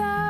thought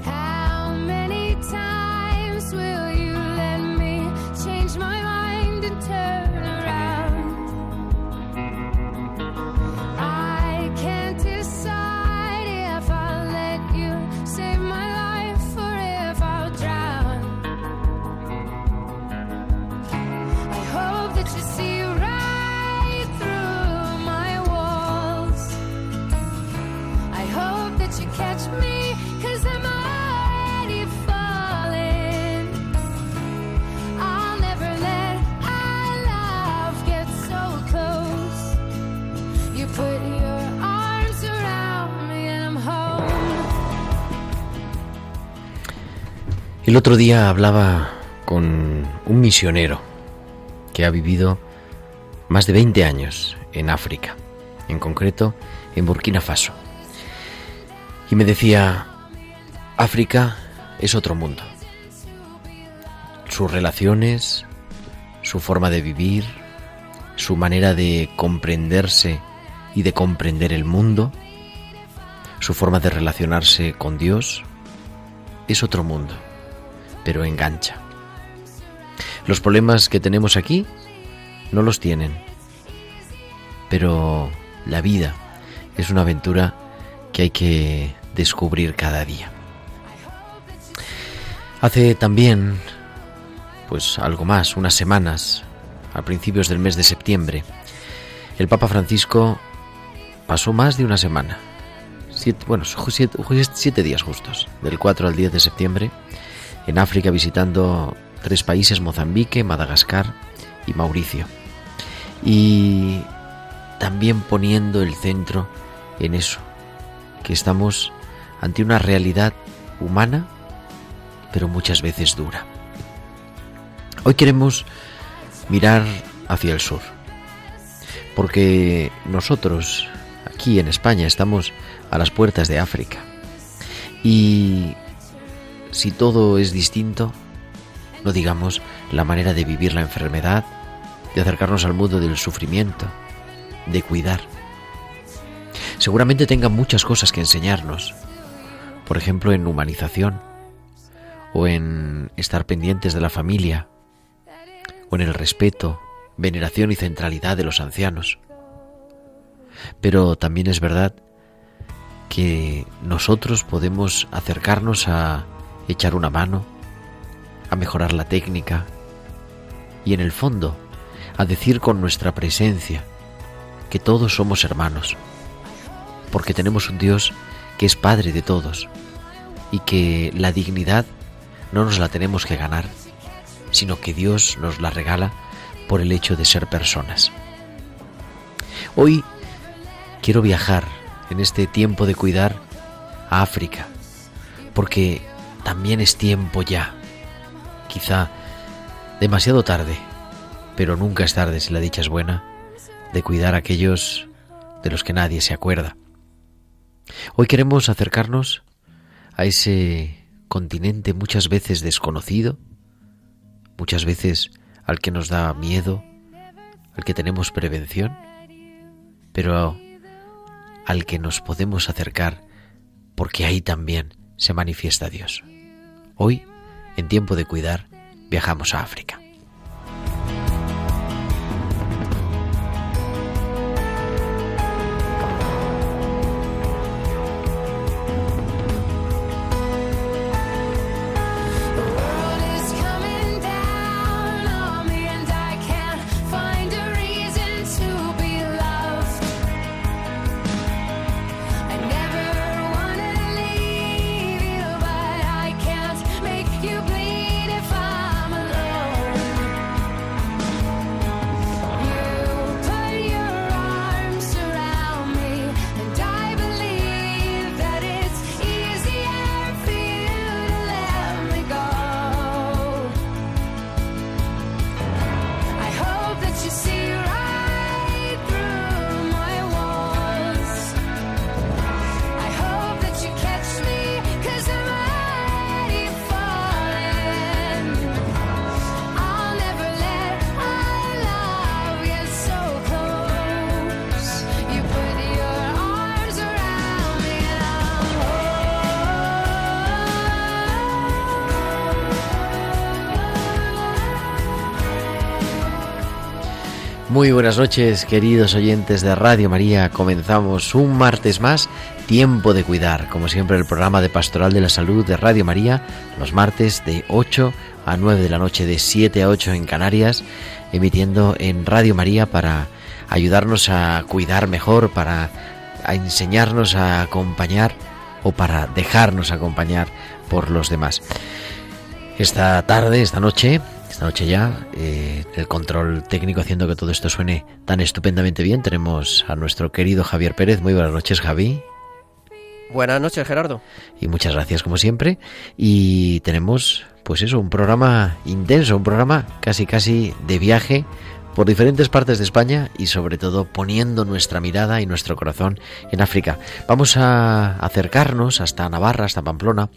El otro día hablaba con un misionero que ha vivido más de 20 años en África, en concreto en Burkina Faso. Y me decía, África es otro mundo. Sus relaciones, su forma de vivir, su manera de comprenderse y de comprender el mundo, su forma de relacionarse con Dios, es otro mundo, pero engancha. Los problemas que tenemos aquí no los tienen, pero la vida es una aventura que hay que descubrir cada día. Hace también, pues algo más, unas semanas, a principios del mes de septiembre, el Papa Francisco pasó más de una semana, siete, bueno, siete, siete días justos, del 4 al 10 de septiembre, en África visitando tres países, Mozambique, Madagascar y Mauricio. Y también poniendo el centro en eso, que estamos ante una realidad humana, pero muchas veces dura. Hoy queremos mirar hacia el sur, porque nosotros aquí en España estamos a las puertas de África. Y si todo es distinto, no digamos la manera de vivir la enfermedad, de acercarnos al mundo del sufrimiento, de cuidar. Seguramente tenga muchas cosas que enseñarnos, por ejemplo en humanización, o en estar pendientes de la familia, o en el respeto, veneración y centralidad de los ancianos. Pero también es verdad que nosotros podemos acercarnos a echar una mano, a mejorar la técnica y en el fondo a decir con nuestra presencia que todos somos hermanos, porque tenemos un Dios que es Padre de todos y que la dignidad no nos la tenemos que ganar, sino que Dios nos la regala por el hecho de ser personas. Hoy quiero viajar en este tiempo de cuidar a África, porque también es tiempo ya, quizá demasiado tarde, pero nunca es tarde si la dicha es buena, de cuidar a aquellos de los que nadie se acuerda. Hoy queremos acercarnos a ese continente muchas veces desconocido, muchas veces al que nos da miedo, al que tenemos prevención, pero al que nos podemos acercar porque ahí también se manifiesta Dios. Hoy, en tiempo de cuidar, viajamos a África. Muy buenas noches, queridos oyentes de Radio María. Comenzamos un martes más, Tiempo de Cuidar, como siempre el programa de Pastoral de la Salud de Radio María, los martes de 8 a 9 de la noche, de 7 a 8 en Canarias, emitiendo en Radio María para ayudarnos a cuidar mejor, para enseñarnos a acompañar o para dejarnos acompañar por los demás. Esta tarde, esta noche, esta noche ya, eh, el control técnico haciendo que todo esto suene tan estupendamente bien, tenemos a nuestro querido Javier Pérez. Muy buenas noches, Javi. Buenas noches, Gerardo. Y muchas gracias, como siempre. Y tenemos, pues eso, un programa intenso, un programa casi casi de viaje por diferentes partes de España y sobre todo poniendo nuestra mirada y nuestro corazón en África. Vamos a acercarnos hasta Navarra, hasta Pamplona,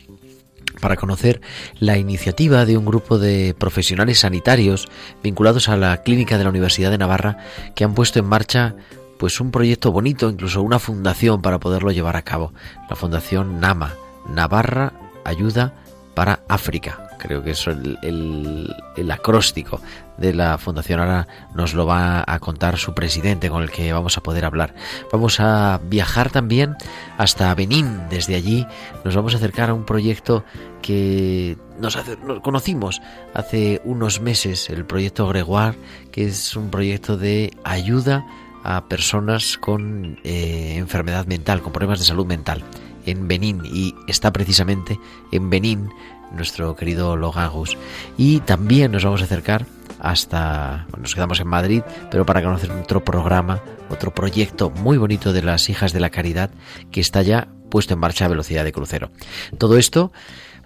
para conocer la iniciativa de un grupo de profesionales sanitarios vinculados a la clínica de la Universidad de Navarra que han puesto en marcha pues un proyecto bonito, incluso una fundación para poderlo llevar a cabo, la Fundación NAMA, Navarra Ayuda para África creo que es el, el, acróstico de la fundación. Ahora nos lo va a contar su presidente con el que vamos a poder hablar. Vamos a viajar también hasta Benín. Desde allí nos vamos a acercar a un proyecto que nos, conocimos hace unos meses, el proyecto Gregoire, que es un proyecto de ayuda a personas con eh, enfermedad mental, con problemas de salud mental en Benín y está precisamente en Benín nuestro querido Logagus. Y también nos vamos a acercar hasta, nos quedamos en Madrid, pero para conocer otro programa, otro proyecto muy bonito de las Hijas de la Caridad que está ya puesto en marcha a velocidad de crucero. Todo esto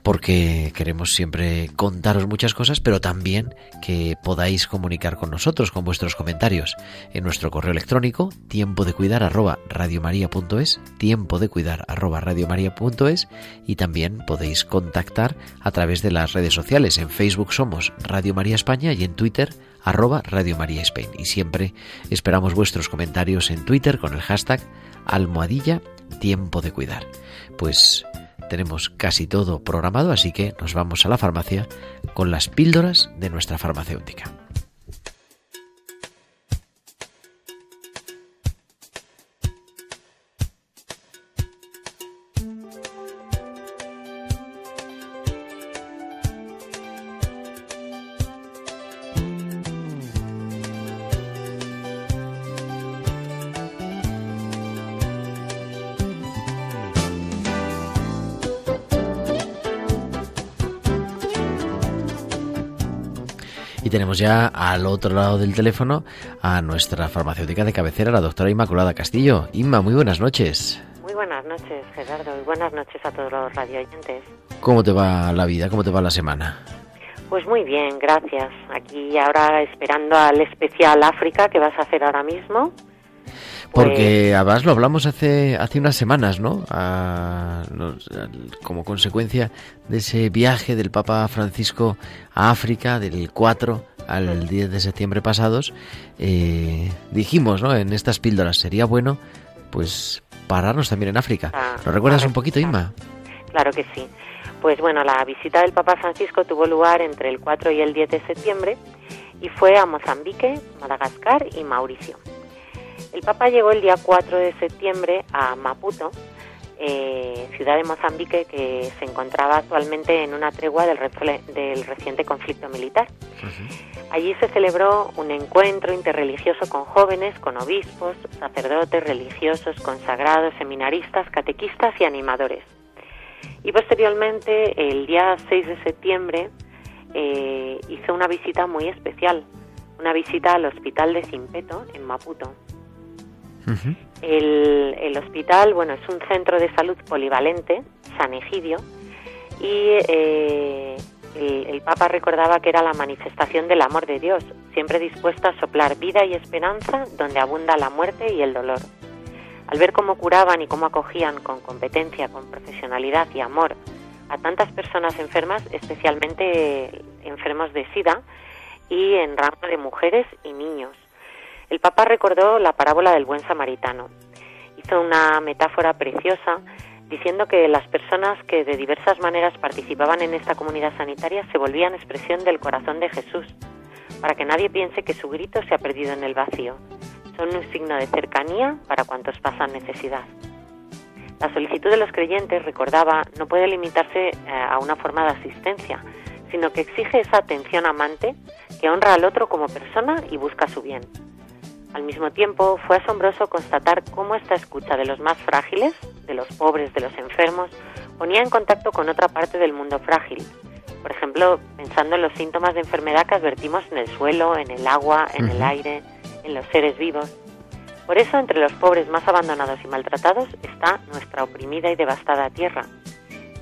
porque queremos siempre contaros muchas cosas, pero también que podáis comunicar con nosotros con vuestros comentarios en nuestro correo electrónico tiempo de cuidar arroba radiomaria.es, tiempo de cuidar arroba radiomaria.es y también podéis contactar a través de las redes sociales. En Facebook somos Radio María España y en Twitter arroba Radio María Spain. Y siempre esperamos vuestros comentarios en Twitter con el hashtag almohadilla tiempo de cuidar. Pues tenemos casi todo programado, así que nos vamos a la farmacia con las píldoras de nuestra farmacéutica. Y tenemos ya al otro lado del teléfono a nuestra farmacéutica de cabecera, la doctora Inmaculada Castillo. Inma, muy buenas noches. Muy buenas noches, Gerardo, y buenas noches a todos los radioyentes. ¿Cómo te va la vida? ¿Cómo te va la semana? Pues muy bien, gracias. Aquí ahora esperando al especial África que vas a hacer ahora mismo. Porque además lo hablamos hace, hace unas semanas, ¿no? como consecuencia de ese viaje del Papa Francisco a África del 4 al 10 de septiembre pasados, eh, dijimos, ¿no? En estas píldoras sería bueno, pues, pararnos también en África. Ah, ¿Lo recuerdas un poquito, Inma? Claro que sí. Pues bueno, la visita del Papa Francisco tuvo lugar entre el 4 y el 10 de septiembre y fue a Mozambique, Madagascar y Mauricio. El Papa llegó el día 4 de septiembre a Maputo, eh, ciudad de Mozambique que se encontraba actualmente en una tregua del, del reciente conflicto militar. Allí se celebró un encuentro interreligioso con jóvenes, con obispos, sacerdotes, religiosos, consagrados, seminaristas, catequistas y animadores. Y posteriormente, el día 6 de septiembre, eh, hizo una visita muy especial, una visita al hospital de Simpeto, en Maputo el, hospital, bueno, es un centro de salud polivalente, San Egidio, y eh, el, Papa recordaba que era la manifestación del amor de Dios, siempre dispuesto a soplar vida y esperanza donde abunda la muerte y el dolor. Al ver cómo curaban y cómo acogían con competencia, con profesionalidad y amor a tantas personas enfermas, especialmente enfermos de SIDA, y en rama de mujeres y niños. El Papa recordó la parábola del buen samaritano. Hizo una metáfora preciosa diciendo que las personas que de diversas maneras participaban en esta comunidad sanitaria se volvían expresión del corazón de Jesús, para que nadie piense que su grito se ha perdido en el vacío. Son un signo de cercanía para cuantos pasan necesidad. La solicitud de los creyentes, recordaba, no puede limitarse eh, a una forma de asistencia, sino que exige esa atención amante que honra al otro como persona y busca su bien. Al mismo tiempo, fue asombroso constatar cómo esta escucha de los más frágiles, de los pobres, de los enfermos, ponía en contacto con otra parte del mundo frágil. Por ejemplo, pensando en los síntomas de enfermedad que advertimos en el suelo, en el agua, en el aire, en los seres vivos. Por eso, entre los pobres más abandonados y maltratados está nuestra oprimida y devastada tierra,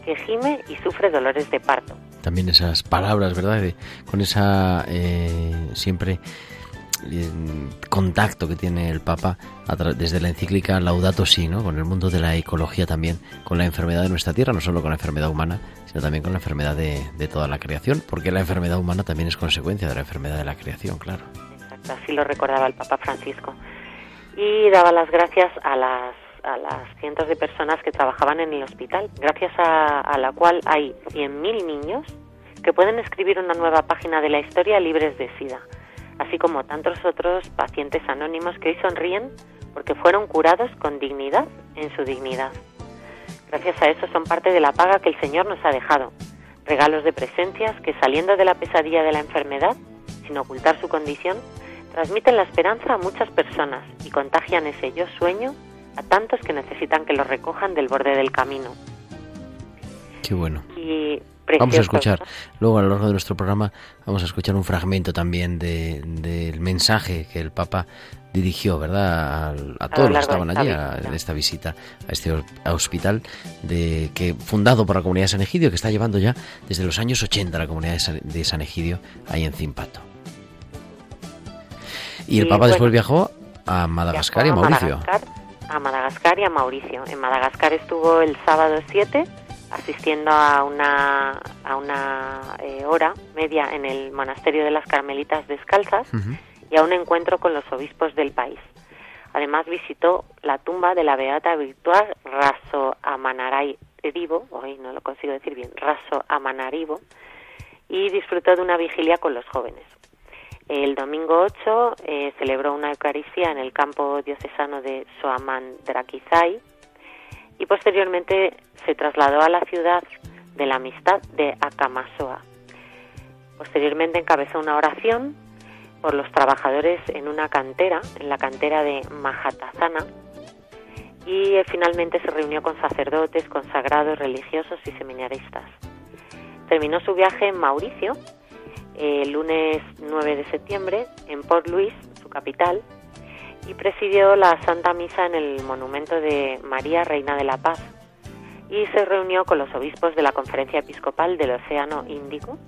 que gime y sufre dolores de parto. También esas palabras, ¿verdad? con esa eh, siempre contacto que tiene el Papa desde la encíclica Laudato Si, ¿no? con el mundo de la ecología también, con la enfermedad de nuestra tierra, no solo con la enfermedad humana, sino también con la enfermedad de, toda la creación, porque la enfermedad humana también es consecuencia de la enfermedad de la creación, claro. Exacto, así lo recordaba el Papa Francisco y daba las gracias a las, a las cientos de personas que trabajaban en el hospital, gracias a, la cual hay 100.000 niños que pueden escribir una nueva página de la historia libres de SIDA, así como tantos otros pacientes anónimos que hoy sonríen porque fueron curados con dignidad en su dignidad. Gracias a eso son parte de la paga que el Señor nos ha dejado, regalos de presencias que saliendo de la pesadilla de la enfermedad, sin ocultar su condición, transmiten la esperanza a muchas personas y contagian ese yo sueño a tantos que necesitan que lo recojan del borde del camino. Qué bueno. Vamos a escuchar, luego a lo largo de nuestro programa, vamos a escuchar un fragmento también del mensaje que el Papa dirigió, ¿verdad?, a, todos los que estaban allí en esta visita a este hospital de que fundado por la comunidad de San Egidio, que está llevando ya desde los años 80 la comunidad de San Egidio ahí en Zimpato. Y el Papa después viajó a Madagascar y a Mauricio. a Madagascar y a Mauricio. En Madagascar estuvo el sábado 7 asistiendo a una, a una eh, hora media en el monasterio de las Carmelitas Descalzas y a un encuentro con los obispos del país. Además visitó la tumba de la beata virtual Raso Amanarivo, hoy no lo consigo decir bien, Raso Amanarivo, y disfrutó de una vigilia con los jóvenes. El domingo 8 eh, celebró una Eucaristía en el campo diocesano de Soamandrakizai y posteriormente se trasladó a la ciudad de la amistad de Akamasoa. Posteriormente encabezó una oración por los trabajadores en una cantera, en la cantera de Mahatazana, y eh, finalmente se reunió con sacerdotes, consagrados, religiosos y seminaristas. Terminó su viaje en Mauricio, el lunes 9 de septiembre en Port Louis, su capital, y presidió la Santa Misa en el monumento de María, Reina de la Paz, y se reunió con los obispos de la Conferencia Episcopal del Océano Índico,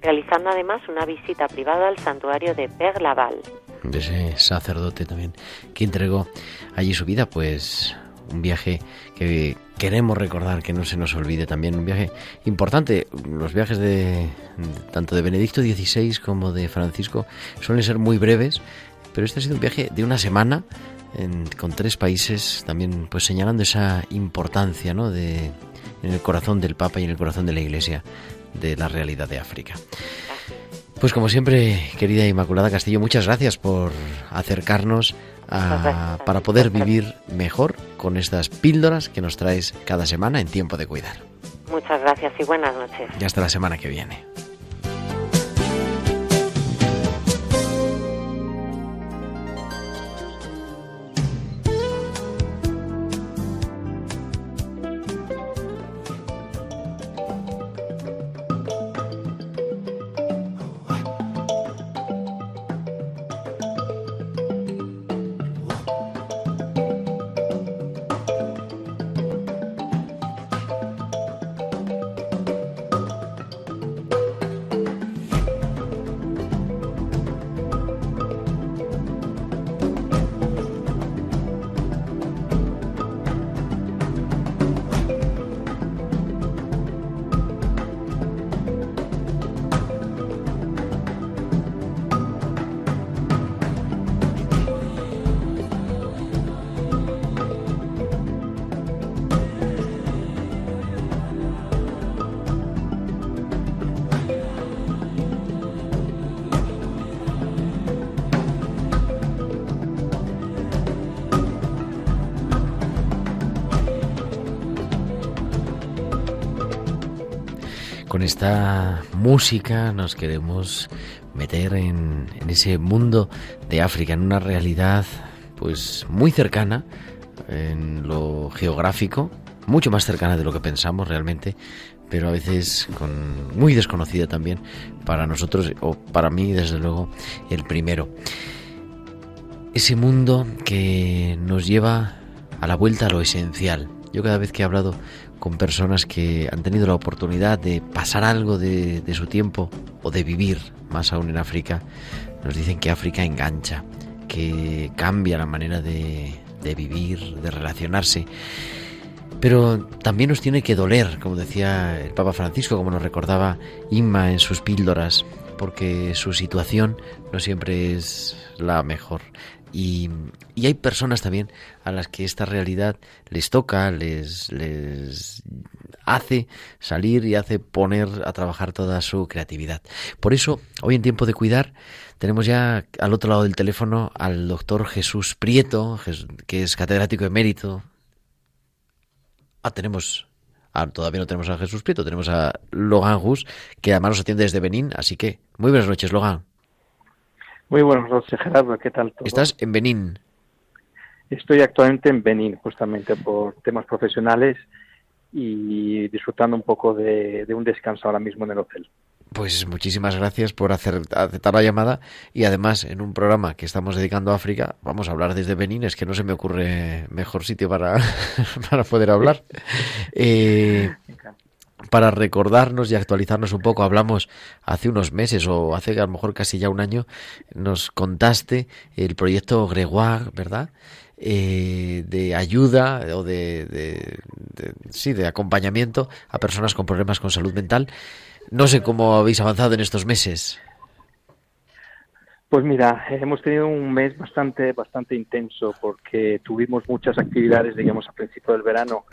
realizando además una visita privada al santuario de Père Laval. De ese sacerdote también que entregó allí su vida, pues un viaje que queremos recordar, que no se nos olvide también, un viaje importante. Los viajes de tanto de Benedicto XVI como de Francisco suelen ser muy breves, pero este ha sido un viaje de una semana con tres países, también pues señalando esa importancia ¿no? de, en el corazón del Papa y en el corazón de la Iglesia de la realidad de África. Pues como siempre, querida Inmaculada Castillo, muchas gracias por acercarnos para poder vivir mejor con estas píldoras que nos traes cada semana en tiempo de cuidar. Muchas gracias y buenas noches. Y hasta la semana que viene. Con esta música nos queremos meter en, ese mundo de África, en una realidad pues muy cercana en lo geográfico, mucho más cercana de lo que pensamos realmente, pero a veces con muy desconocida también para nosotros o para mí desde luego el primero. Ese mundo que nos lleva a la vuelta a lo esencial. Yo cada vez que he hablado con personas que han tenido la oportunidad de pasar algo de, su tiempo o de vivir, más aún en África, nos dicen que África engancha, que cambia la manera de vivir, de relacionarse. Pero también nos tiene que doler, como decía el Papa Francisco, como nos recordaba Inma en sus píldoras, porque su situación no siempre es la mejor. Y, hay personas también a las que esta realidad les toca, les, hace salir y hace poner a trabajar toda su creatividad. Por eso, hoy en tiempo de cuidar, tenemos ya al otro lado del teléfono al doctor Jesús Prieto, que es catedrático emérito. Ah, tenemos Ah, todavía no tenemos a Jesús Prieto, tenemos a Logan Hus, que además nos atiende desde Benín, así que muy buenas noches, Logan. Muy buenas noches, Gerardo, ¿qué tal? Todo? ¿Estás en Benín? Estoy actualmente en Benín, justamente por temas profesionales y disfrutando un poco de, de un descanso ahora mismo en el hotel. Pues muchísimas gracias por hacer, aceptar la llamada y además en un programa que estamos dedicando a África, vamos a hablar desde Benín, es que no se me ocurre mejor sitio para, para poder hablar. Eh, para recordarnos y actualizarnos un poco, hablamos hace unos meses o hace a lo mejor casi ya un año, nos contaste el proyecto Gregoire, ¿verdad? Eh, de ayuda o de, sí, de acompañamiento a personas con problemas con salud mental. No sé cómo habéis avanzado en estos meses. Pues mira, hemos tenido un mes bastante, bastante intenso porque tuvimos muchas actividades, digamos, a principio del verano,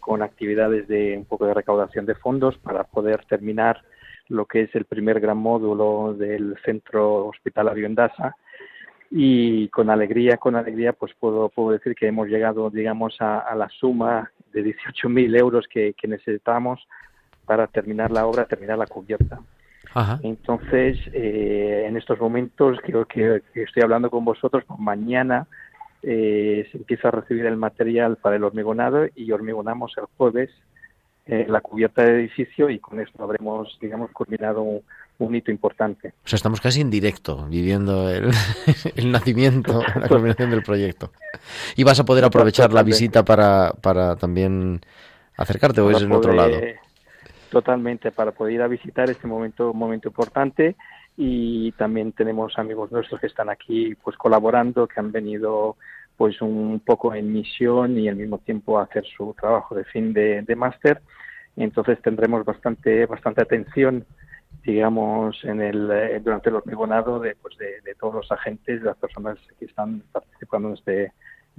con actividades de un poco de recaudación de fondos para poder terminar lo que es el primer gran módulo del centro hospitalario en Dasa. Y con alegría, con alegría, pues puedo, puedo decir que hemos llegado, digamos, a, a la suma de 18.000 euros que, que necesitamos para terminar la obra, terminar la cubierta. Ajá. Entonces, eh, en estos momentos, creo que, que, estoy hablando con vosotros, pues mañana eh, se empieza a recibir el material para el hormigonado y hormigonamos el jueves eh, la cubierta del edificio y con esto habremos, digamos, culminado un, un, hito importante. O sea, estamos casi en directo, viviendo el, el nacimiento, la culminación del proyecto. ¿Y vas a poder aprovechar la visita para, para también acercarte o es en otro lado? totalmente para poder ir a visitar este momento, momento importante y también tenemos amigos nuestros que están aquí pues colaborando, que han venido pues un poco en misión y al mismo tiempo hacer su trabajo de fin de, de máster. Entonces tendremos bastante, bastante atención digamos, en el, durante el hormigonado de, pues de, todos los agentes, de las personas que están participando en este,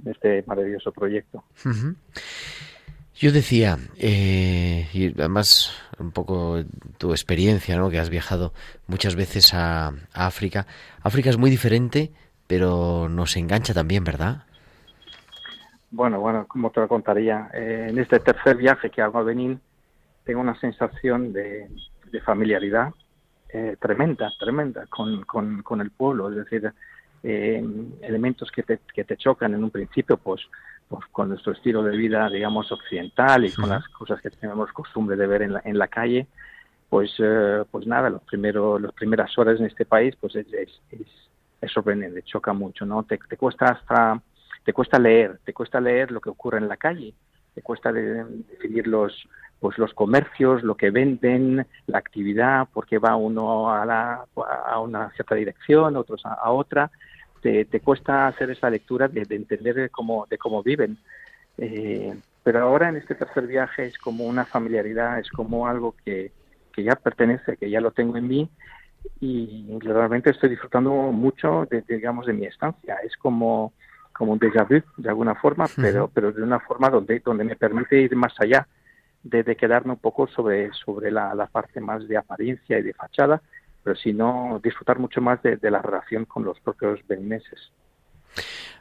en este maravilloso proyecto. Yo decía, eh, y además un poco tu experiencia, ¿no? que has viajado muchas veces a, África. África es muy diferente, pero nos engancha también, ¿verdad? Bueno, bueno, como te lo contaría, eh, en este tercer viaje que hago a Benín, tengo una sensación de, de familiaridad eh, tremenda, tremenda con, con, con, el pueblo, es decir, eh, elementos que te, que te chocan en un principio, pues pues, con nuestro estilo de vida, digamos, occidental y sí. con las cosas que tenemos costumbre de ver en la, en la calle, pues, eh, pues nada, los primeros, las primeras horas en este país, pues es, es, es, es sorprendente, choca mucho, ¿no? Te, te, cuesta hasta, te cuesta leer, te cuesta leer lo que ocurre en la calle, te cuesta de, definir los, pues los comercios, lo que venden, la actividad, porque va uno a, la, a una cierta dirección, otros a, a otra, te, te, cuesta hacer esa lectura de, de entender cómo, de cómo viven. Eh, pero ahora en este tercer viaje es como una familiaridad, es como algo que, que ya pertenece, que ya lo tengo en mí y realmente estoy disfrutando mucho de, de digamos, de mi estancia. Es como, como un déjà vu, de alguna forma, pero, pero de una forma donde, donde me permite ir más allá, de, de quedarme un poco sobre, sobre la, la parte más de apariencia y de fachada, pero sino disfrutar mucho más de, la relación con los propios benineses.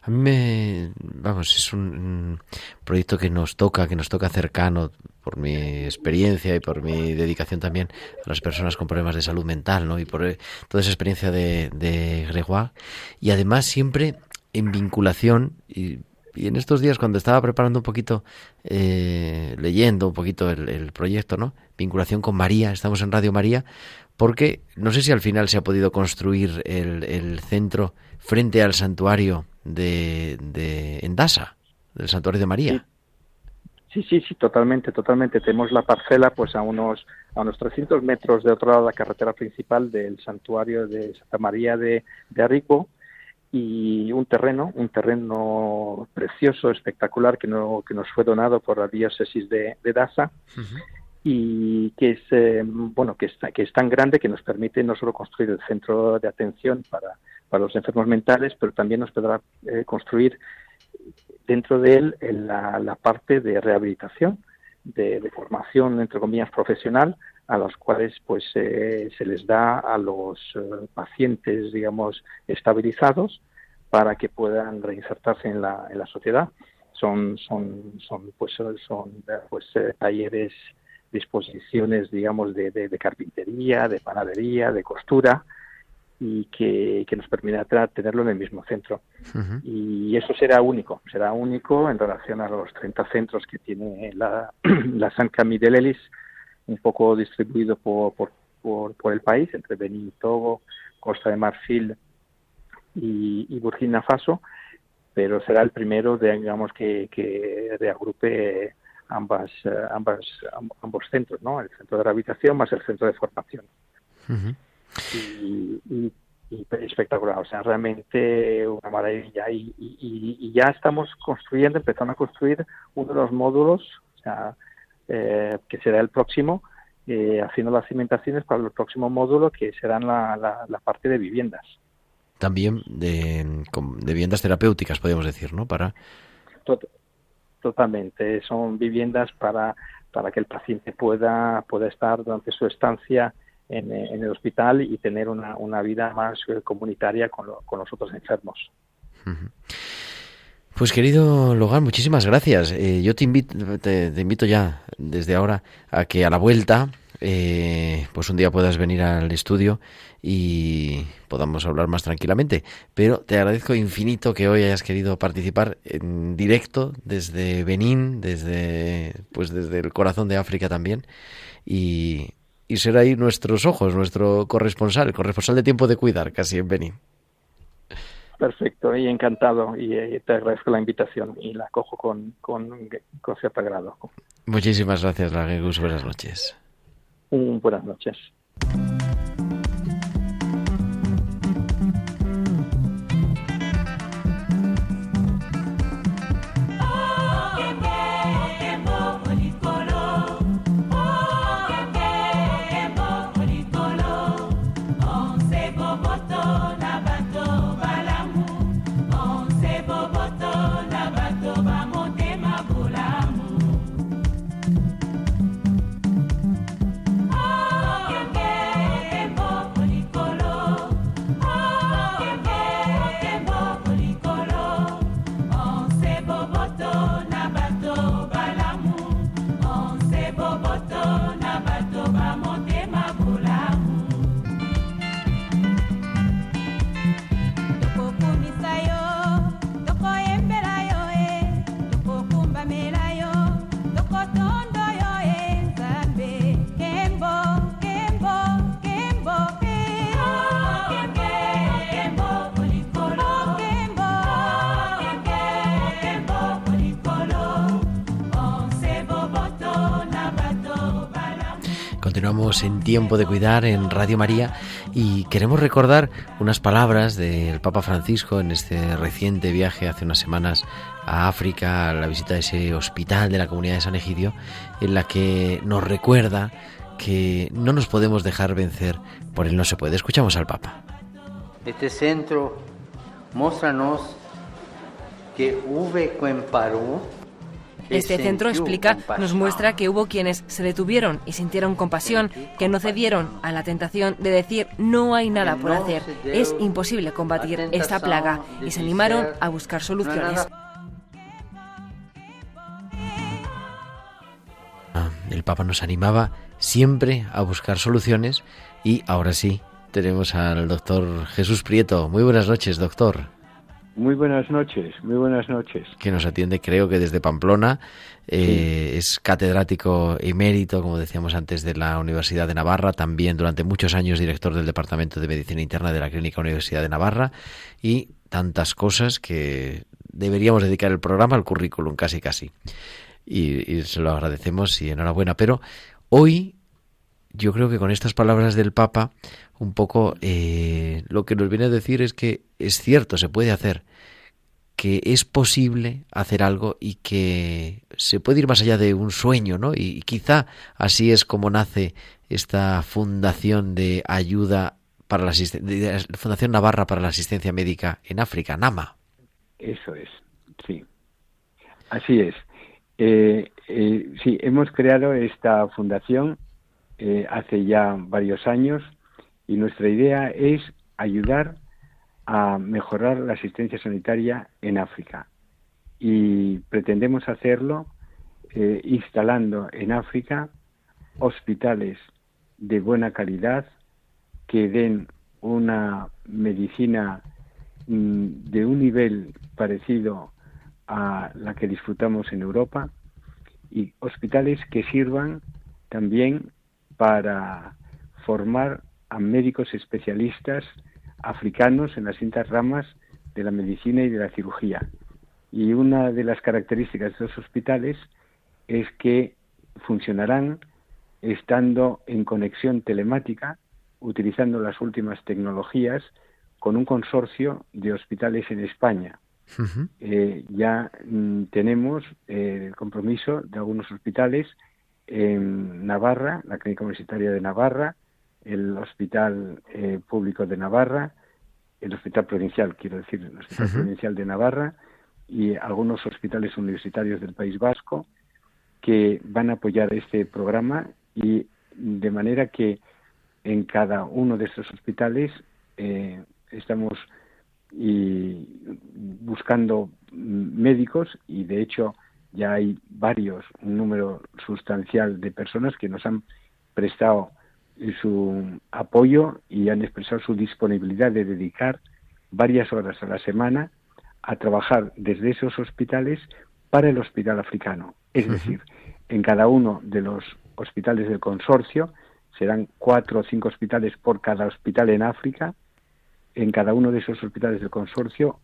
A mí me, vamos, es un, proyecto que nos toca, que nos toca cercano por mi experiencia y por mi dedicación también a las personas con problemas de salud mental, ¿no? Y por eh, toda esa experiencia de, de Gregoire. Y además siempre en vinculación y, en estos días cuando estaba preparando un poquito, eh, leyendo un poquito el proyecto, ¿no? Vinculación con María, estamos en Radio María, porque no sé si al final se ha podido construir el, el centro frente al santuario de, de Endasa, del santuario de María. Sí, sí, sí, totalmente, totalmente. Tenemos la parcela pues a unos a unos 300 metros de otro lado de la carretera principal del santuario de Santa María de, de Arrigo y un terreno, un terreno precioso, espectacular que, no, que nos fue donado por la diócesis de, de Dasa y que es eh, bueno que está, que es tan grande que nos permite no solo construir el centro de atención para, para los enfermos mentales, pero también nos podrá eh, construir dentro de él la, la parte de rehabilitación, de, formación entre comillas profesional, a las cuales pues eh, se les da a los pacientes digamos estabilizados para que puedan reinsertarse en la, en la sociedad. Son son son pues son pues talleres disposiciones, digamos, de, de, carpintería, de panadería, de costura, y que, que nos permitirá tenerlo en el mismo centro. Y eso será único, será único en relación a los 30 centros que tiene la, la San Camille de Lelis, un poco distribuido por, por, por, el país, entre Benín, Togo, Costa de Marfil y, y Burkina Faso, pero será el primero, de, digamos, que, que reagrupe ambas, eh, ambas, ambos centros, ¿no? El centro de rehabilitación más el centro de formación. y, espectacular, o sea, realmente una maravilla. Y, y, ya estamos construyendo, empezando a construir uno de los módulos, o sea, eh, que será el próximo, eh, haciendo las cimentaciones para el próximo módulo, que serán la, la, parte de viviendas. También de, de, viviendas terapéuticas, podríamos decir, ¿no? Para Totalmente, son viviendas para, para que el paciente pueda, pueda estar durante su estancia en, el hospital y tener una, una vida más eh, comunitaria con, con los otros enfermos. Pues querido Logan, muchísimas gracias. Eh, yo te invito, te, invito ya desde ahora a que a la vuelta, eh, pues un día puedas venir al estudio y podamos hablar más tranquilamente. Pero te agradezco infinito que hoy hayas querido participar en directo desde Benín, desde pues desde el corazón de África también y, y ser ahí nuestros ojos, nuestro corresponsal, el corresponsal de tiempo de cuidar, casi en Benín. Perfecto, y encantado, y, eh, te agradezco la invitación y la cojo con, con, con cierto agrado. Muchísimas gracias, Lagegus. Buenas noches. buenas noches. Continuamos en Tiempo de Cuidar en Radio María y queremos recordar unas palabras del Papa Francisco en este reciente viaje hace unas semanas a África, a la visita de ese hospital de la comunidad de San Egidio, en la que nos recuerda que no nos podemos dejar vencer por el no se puede. Escuchamos al Papa. Este centro muéstranos que hubo en Perú Este centro explica, nos muestra que hubo quienes se detuvieron y sintieron compasión, que no cedieron a la tentación de decir no hay nada por hacer, es imposible combatir esta plaga y se animaron a buscar soluciones. Ah, el Papa nos animaba siempre a buscar soluciones y ahora sí, tenemos al doctor Jesús Prieto. Muy buenas noches, doctor. Muy buenas noches, muy buenas noches. Que nos atiende, creo que desde Pamplona. Eh, es catedrático emérito, como decíamos antes, de la Universidad de Navarra. También durante muchos años director del Departamento de Medicina Interna de la Clínica Universidad de Navarra. Y tantas cosas que deberíamos dedicar el programa al currículum, casi casi. Y, y se lo agradecemos y enhorabuena. Pero hoy yo creo que con estas palabras del Papa, un poco eh, lo que nos viene a decir es que es cierto, se puede hacer, que es posible hacer algo y que se puede ir más allá de un sueño, ¿no? Y quizá así es como nace esta fundación de ayuda para la, Fundación Navarra para la Asistencia Médica en África, NAMA. Eso es, sí. Así es. Eh, eh, sí, hemos creado esta fundación eh, hace ya varios años y nuestra idea es ayudar a mejorar la asistencia sanitaria en África. Y pretendemos hacerlo eh, instalando en África hospitales de buena calidad que den una medicina mm, de un nivel parecido a la que disfrutamos en Europa y hospitales que sirvan también para formar a médicos especialistas africanos en las distintas ramas de la medicina y de la cirugía. Y una de las características de los hospitales es que funcionarán estando en conexión telemática, utilizando las últimas tecnologías, con un consorcio de hospitales en España. Eh, ya mm, tenemos eh, el compromiso de algunos hospitales en Navarra, la Clínica Universitaria de Navarra, el Hospital eh, Público de Navarra, el Hospital Provincial, quiero decir, el Hospital Provincial de Navarra y algunos hospitales universitarios del País Vasco que van a apoyar este programa y de manera que en cada uno de estos hospitales eh, estamos y buscando médicos y de hecho ya hay varios, un número sustancial de personas que nos han prestado su apoyo y han expresado su disponibilidad de dedicar varias horas a la semana a trabajar desde esos hospitales para el hospital africano. Es decir, en cada uno de los hospitales del consorcio serán cuatro o cinco hospitales por cada hospital en África. En cada uno de esos hospitales del consorcio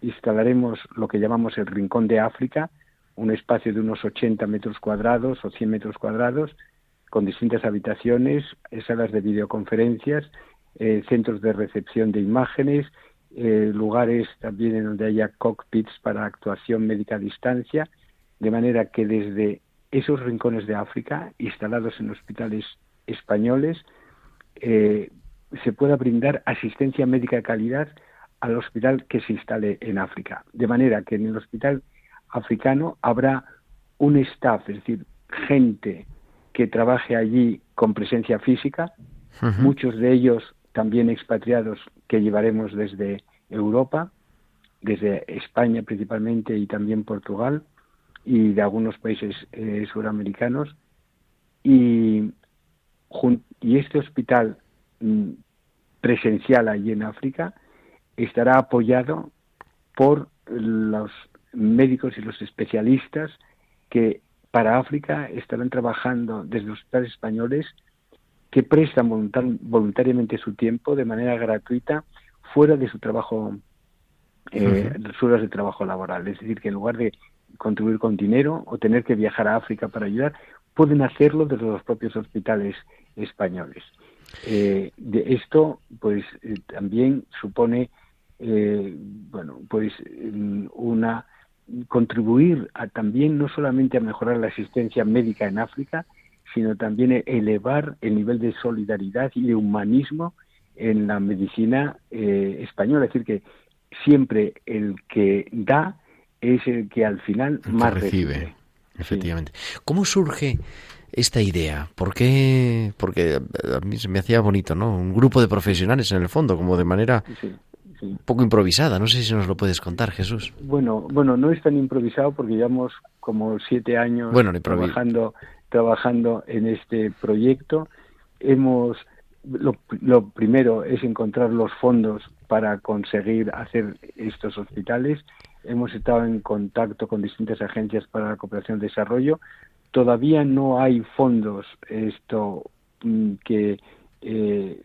instalaremos lo que llamamos el Rincón de África, un espacio de unos 80 metros cuadrados o 100 metros cuadrados, con distintas habitaciones, salas de videoconferencias, eh, centros de recepción de imágenes, eh, lugares también en donde haya cockpits para actuación médica a distancia, de manera que desde esos rincones de África, instalados en hospitales españoles, eh, se pueda brindar asistencia médica de calidad al hospital que se instale en África. De manera que en el hospital africano habrá un staff, es decir, gente que trabaje allí con presencia física, muchos de ellos también expatriados que llevaremos desde Europa, desde España principalmente y también Portugal y de algunos países eh, suramericanos. Y, y este hospital mm, presencial allí en África estará apoyado por los médicos y los especialistas que para África estarán trabajando desde los hospitales españoles que prestan voluntariamente su tiempo de manera gratuita fuera de su trabajo, eh, sus horas de trabajo laboral. Es decir, que en lugar de contribuir con dinero o tener que viajar a África para ayudar, pueden hacerlo desde los propios hospitales españoles. Eh, de esto, pues, eh, también supone, eh, bueno, pues, mm, una contribuir a también no solamente a mejorar la asistencia médica en África, sino también elevar el nivel de solidaridad y de humanismo en la medicina eh, española. Es decir, que siempre el que da es el que al final más recibe. Efectivamente. ¿Cómo surge esta idea? ¿Por qué? Porque a mí se me hacía bonito, ¿no? Un grupo de profesionales en el fondo, como de manera un poco improvisada. No sé si nos lo puedes contar, Jesús. Bueno, bueno, no es tan improvisado porque llevamos como siete años trabajando, trabajando en este proyecto. Hemos lo, lo, primero es encontrar los fondos para conseguir hacer estos hospitales. Hemos estado en contacto con distintas agencias para la cooperación y desarrollo. Todavía no hay fondos esto mm, que eh,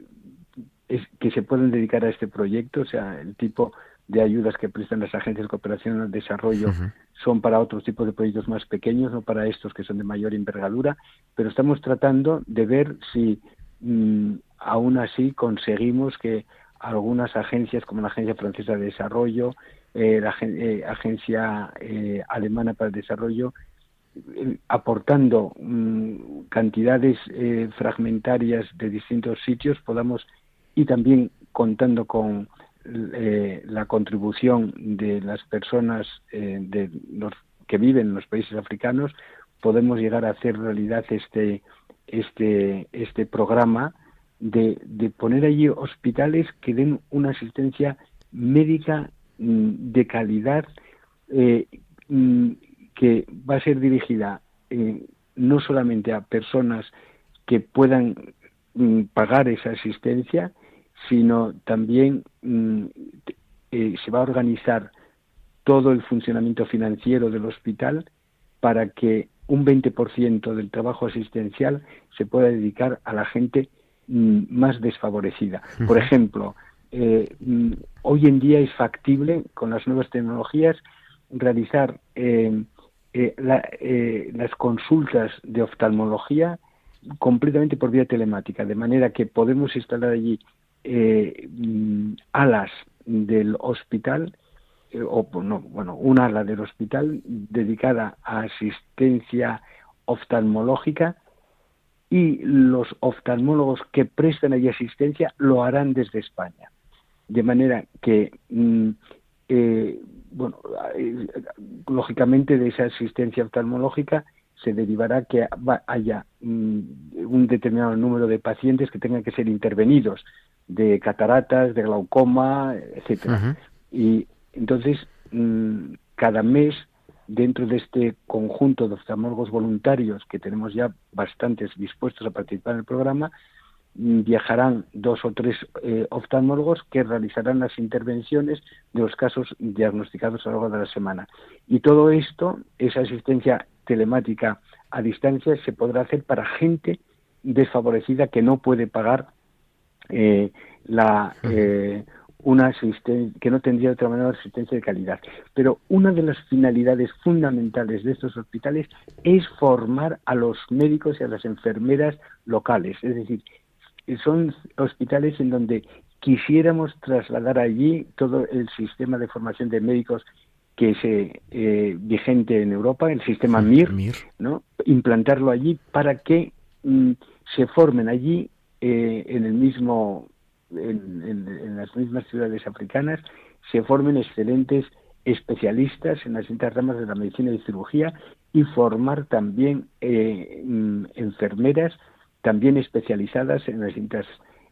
que se pueden dedicar a este proyecto, o sea, el tipo de ayudas que prestan las agencias de cooperación al desarrollo son para otros tipos de proyectos más pequeños, no para estos que son de mayor envergadura, pero estamos tratando de ver si mm, aún así conseguimos que algunas agencias como la Agencia Francesa de Desarrollo, eh, la eh, Agencia eh, Alemana para el Desarrollo, aportando mm, cantidades fragmentarias de distintos sitios, podamos y también contando con la contribución de las personas los que viven en los países africanos, podemos llegar a hacer realidad este este este programa de, poner allí hospitales que den una asistencia médica mm, de calidad eh, mm, que va a ser dirigida eh, no solamente a personas que puedan mm, pagar esa asistencia, sino también eh, se va a organizar todo el funcionamiento financiero del hospital para que un 20% del trabajo asistencial se pueda dedicar a la gente Mm, más desfavorecida. Por ejemplo, eh, mm, hoy en día es factible con las nuevas tecnologías realizar eh, eh, las consultas de oftalmología completamente por vía telemática, de manera que podemos instalar allí mm, alas del hospital o no, bueno, un ala del hospital dedicada a asistencia oftalmológica y los oftalmólogos que prestan allí asistencia lo harán desde España. De manera que, mm, eh, bueno, eh, lógicamente de esa asistencia oftalmológica se derivará que haya mm, un determinado número de pacientes que tengan que ser intervenidos de cataratas, de glaucoma, etcétera. Y entonces mm, cada mes dentro de este conjunto de oftalmólogos voluntarios, que tenemos ya bastantes dispuestos a participar en el programa, mm, viajarán dos o tres eh, oftalmólogos que realizarán las intervenciones de los casos diagnosticados a lo largo de la semana. Y todo esto, esa asistencia telemática a distancia, se podrá hacer para gente desfavorecida que no puede pagar eh, la, eh, una asistencia, que no tendría de otra manera asistencia de calidad. Pero una de las finalidades fundamentales de estos hospitales es formar a los médicos y a las enfermeras locales. Es decir, son hospitales en donde quisiéramos trasladar allí todo el sistema de formación de médicos que es eh, vigente en Europa, el sistema MIR, ¿no? implantarlo allí para que mm, se formen allí eh, en el mismo en, las mismas ciudades africanas se formen excelentes especialistas en las distintas ramas de la medicina y cirugía y formar también eh, mm, enfermeras también especializadas en las distintas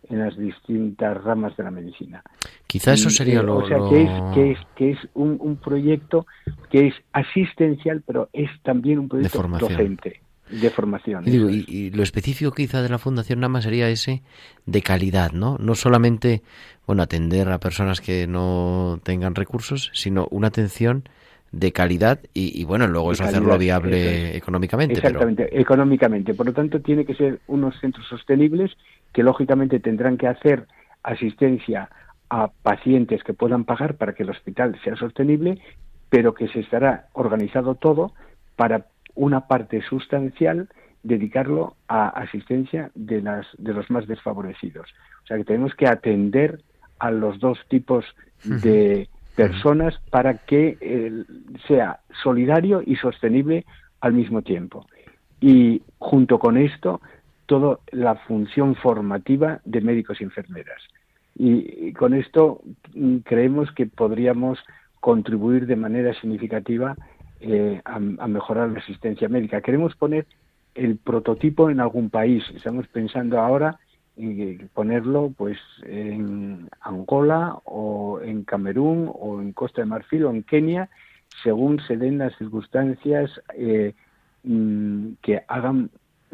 en las distintas ramas de la medicina. Quizá eso sería eh, lo... O sea, que es, que es, que es un, un, proyecto que es asistencial, pero es también un proyecto docente de formación. Y, lo específico quizá de la Fundación Nama sería ese de calidad, ¿no? No solamente, bueno, atender a personas que no tengan recursos, sino una atención de calidad y, bueno, luego eso hacerlo viable económicamente. Exactamente, económicamente. Por lo tanto, tiene que ser unos centros sostenibles que lógicamente tendrán que hacer asistencia a pacientes que puedan pagar para que el hospital sea sostenible, pero que se estará organizado todo para una parte sustancial dedicarlo a asistencia de, las, de los más desfavorecidos. O sea que tenemos que atender a los dos tipos de personas para que eh, sea solidario y sostenible al mismo tiempo. Y junto con esto, toda la función formativa de médicos y enfermeras. y con esto mm, creemos que podríamos contribuir de manera significativa eh, a, mejorar la asistencia médica. Queremos poner el prototipo en algún país. Estamos pensando ahora en ponerlo pues en Angola o en Camerún o en Costa de Marfil o en Kenia según se den las circunstancias eh, mm, que hagan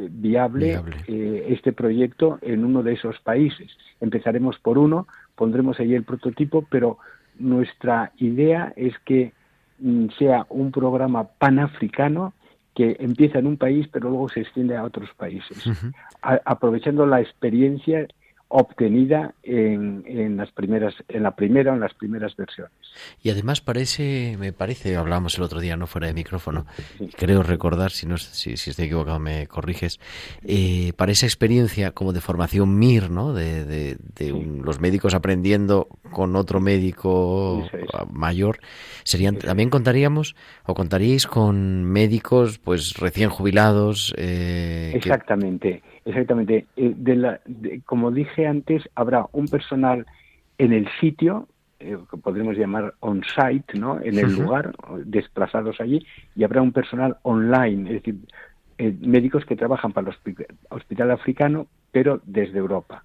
viable, eh, este proyecto en uno de esos países. Empezaremos por uno, pondremos ahí el prototipo, pero nuestra idea es que mm, sea un programa panafricano que empieza en un país pero luego se extiende a otros países, aprovechando la experiencia obtenida en, en, las primeras en la primera en las primeras versiones. Y además parece me parece hablábamos el otro día no fuera de micrófono creo recordar si no si, si, estoy equivocado me corriges eh, para esa experiencia como de formación mir no de, de, los médicos aprendiendo con otro médico mayor serían también contaríamos o contaríais con médicos pues recién jubilados eh, exactamente Exactamente. Eh, de la, como dije antes, habrá un personal en el sitio, eh, que podríamos llamar on-site, ¿no? en el lugar, desplazados allí, y habrá un personal online, es decir, eh, médicos que trabajan para el hospital africano, pero desde Europa.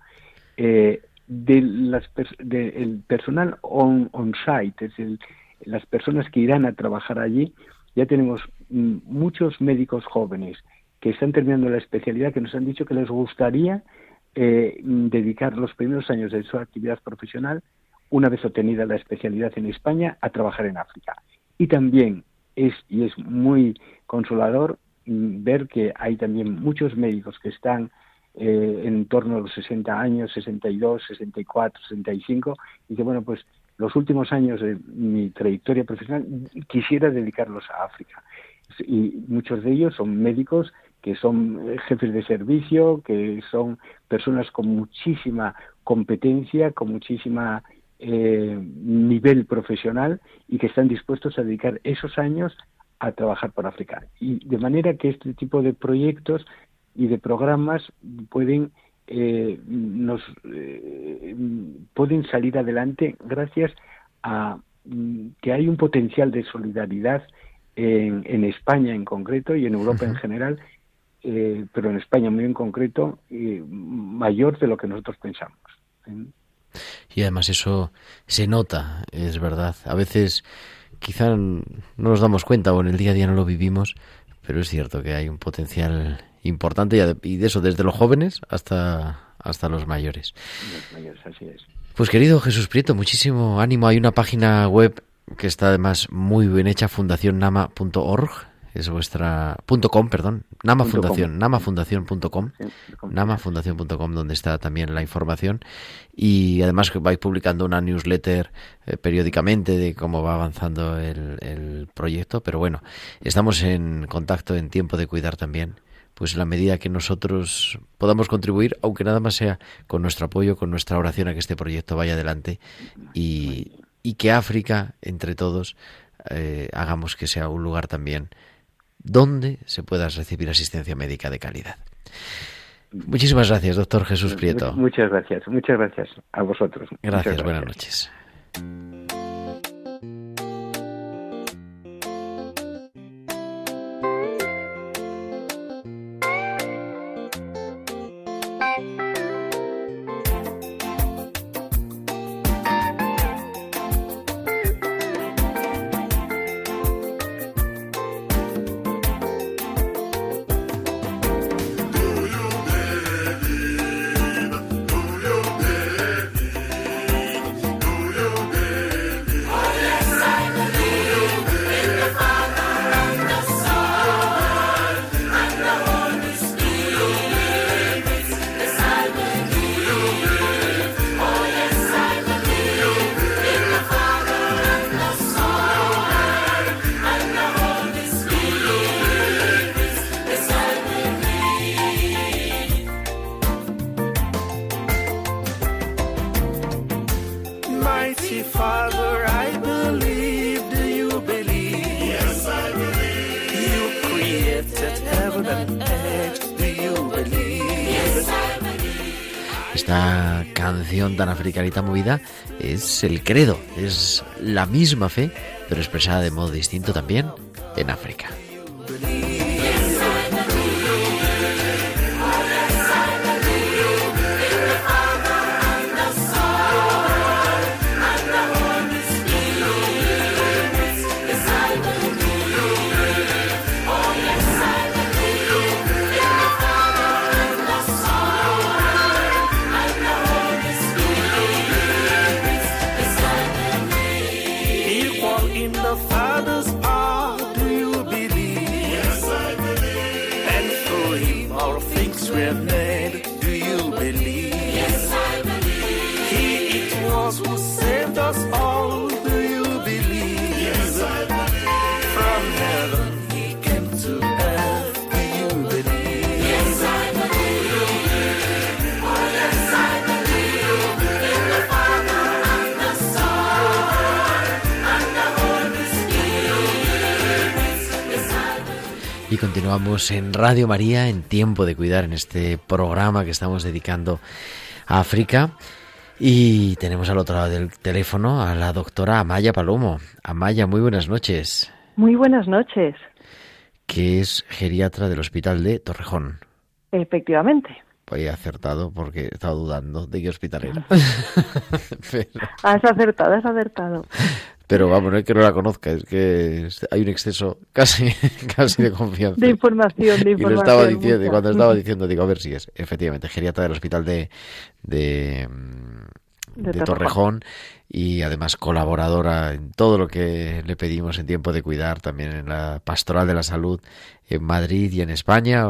de las el personal on-site, es decir, las personas que irán a trabajar allí, ya tenemos mm, muchos médicos jóvenes que están terminando la especialidad, que nos han dicho que les gustaría eh, dedicar los primeros años de su actividad profesional, una vez obtenida la especialidad en España, a trabajar en África. Y también es, y es muy consolador mm, ver que hay también muchos médicos que están eh, en torno a los 60 años, 62, 64, 65, y que bueno, pues los últimos años de mi trayectoria profesional quisiera dedicarlos a África. Y muchos de ellos son médicos que son eh, jefes de servicio, que son personas con muchísima competencia, con muchísima eh, nivel profesional y que están dispuestos a dedicar esos años a trabajar por África. Y de manera que este tipo de proyectos y de programas pueden eh, nos pueden salir adelante gracias a mm, que hay un potencial de solidaridad en, en España en concreto y en Europa en general eh, pero en España muy en concreto, mayor de lo que nosotros pensamos. ¿eh? Y además eso se nota, es verdad. A veces quizá no nos damos cuenta o en el día a día no lo vivimos, pero es cierto que hay un potencial importante y de eso desde los jóvenes hasta hasta los mayores. Los mayores, así es. Pues querido Jesús Prieto, muchísimo ánimo. Hay una página web que está además muy bien hecha, fundacionnama.org es vuestra punto .com, perdón, Nama Fundación, namafundación.com, namafundación.com donde está también la información. Y además vais publicando una newsletter eh, periódicamente de cómo va avanzando el, el proyecto, pero bueno, estamos en contacto en tiempo de cuidar también. Pues la medida que nosotros podamos contribuir, aunque nada más sea con nuestro apoyo, con nuestra oración a que este proyecto vaya adelante y, y que África, entre todos, eh, hagamos que sea un lugar también donde se pueda recibir asistencia médica de calidad. Muchísimas gracias, doctor Jesús Prieto. Muchas gracias, muchas gracias a vosotros. Gracias, buenas noches. Es el credo, es la misma fe, pero expresada de modo distinto también. en África. Continuamos en Radio María en Tiempo de Cuidar, en este programa que estamos dedicando a África. Y tenemos al otro lado del teléfono a la doctora Amaya Palomo. Amaya, muy buenas noches. Muy buenas noches. Que es geriatra del Hospital de Torrejón. Efectivamente. Pues acertado porque he estado dudando de qué hospital era. Has acertado, has acertado. Pero vamos, no es que no la conozca, es que hay un exceso casi, casi de confianza. De información, de información. Y lo estaba diciendo, cuando estaba diciendo, digo, a ver si es, efectivamente, geriatra del hospital de, de, de, Torrejón y además colaboradora en todo lo que le pedimos en tiempo de cuidar, también en la pastoral de la salud en Madrid y en España,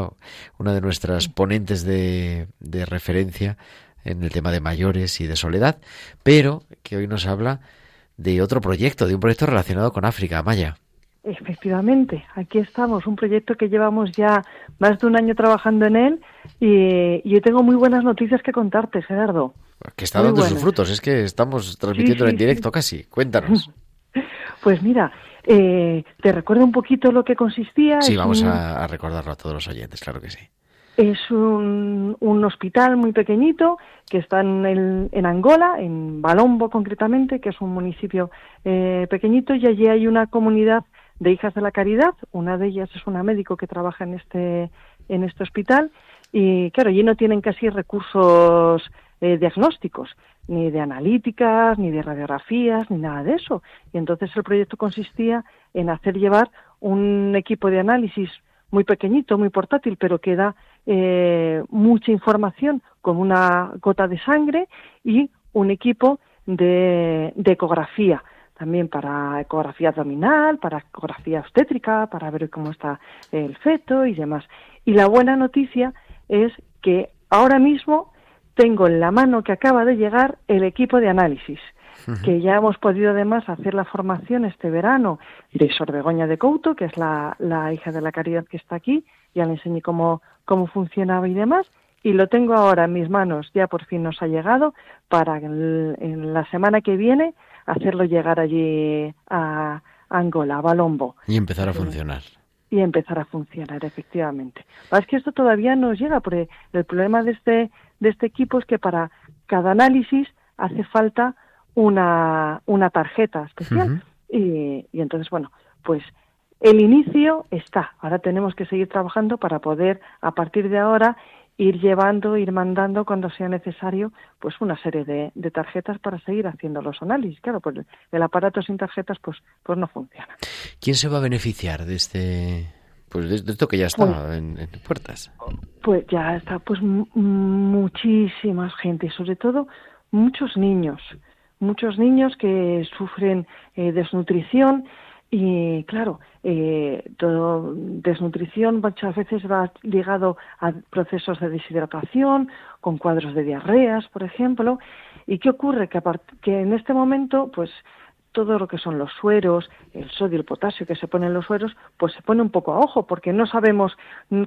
una de nuestras ponentes de, de referencia en el tema de mayores y de soledad, pero que hoy nos habla de otro proyecto, de un proyecto relacionado con África, Maya. Efectivamente, aquí estamos, un proyecto que llevamos ya más de un año trabajando en él y, yo tengo muy buenas noticias que contarte, Gerardo. Que está dando sus frutos, es que estamos transmitiendo en directo casi. Cuéntanos. Pues mira, eh, te recuerdo un poquito lo que consistía. Sí, vamos a recordarlo a todos los oyentes, claro que sí. Es un, un, hospital muy pequeñito que está en, en, Angola, en Balombo concretamente, que es un municipio eh, pequeñito, y allí hay una comunidad de hijas de la caridad. Una de ellas es una médico que trabaja en este, en este hospital. Y claro, allí no tienen casi recursos eh, diagnósticos, ni de analíticas, ni de radiografías, ni nada de eso. Y entonces el proyecto consistía en hacer llevar un equipo de análisis muy pequeñito, muy portátil, pero que da eh, mucha información con una gota de sangre y un equipo de, ecografía, también para ecografía abdominal, para ecografía obstétrica, para ver cómo está el feto y demás. Y la buena noticia es que ahora mismo tengo en la mano que acaba de llegar el equipo de análisis, que ya hemos podido además hacer la formación este verano de Sor Begoña de Couto, que es la, la hija de la caridad que está aquí, ya le enseñé cómo, cómo funcionaba y demás, y lo tengo ahora en mis manos, ya por fin nos ha llegado, para en la semana que viene hacerlo llegar allí a Angola, a Balombo. Y empezar a funcionar. Y empezar a funcionar, efectivamente. Es que esto todavía nos llega, porque el problema de este, de este equipo es que para cada análisis hace falta una, una tarjeta especial. y, y entonces, bueno, pues el inicio está. Ahora tenemos que seguir trabajando para poder, a partir de ahora, ir llevando, ir mandando cuando sea necesario, pues una serie de, tarjetas para seguir haciendo los análisis. Claro, pues el aparato sin tarjetas, pues, pues no funciona. ¿Quién se va a beneficiar de este, pues de, esto que ya está pues en, en, puertas? Pues ya está, pues muchísima gente, sobre todo muchos niños, muchos niños que sufren eh, desnutrición y claro, eh, todo desnutrición muchas veces va ligado a procesos de deshidratación, con cuadros de diarreas, por ejemplo. ¿Y qué ocurre? Que, que en este momento, pues todo lo que son los sueros, el sodio el potasio que se ponen en los sueros, pues se pone un poco a ojo porque no sabemos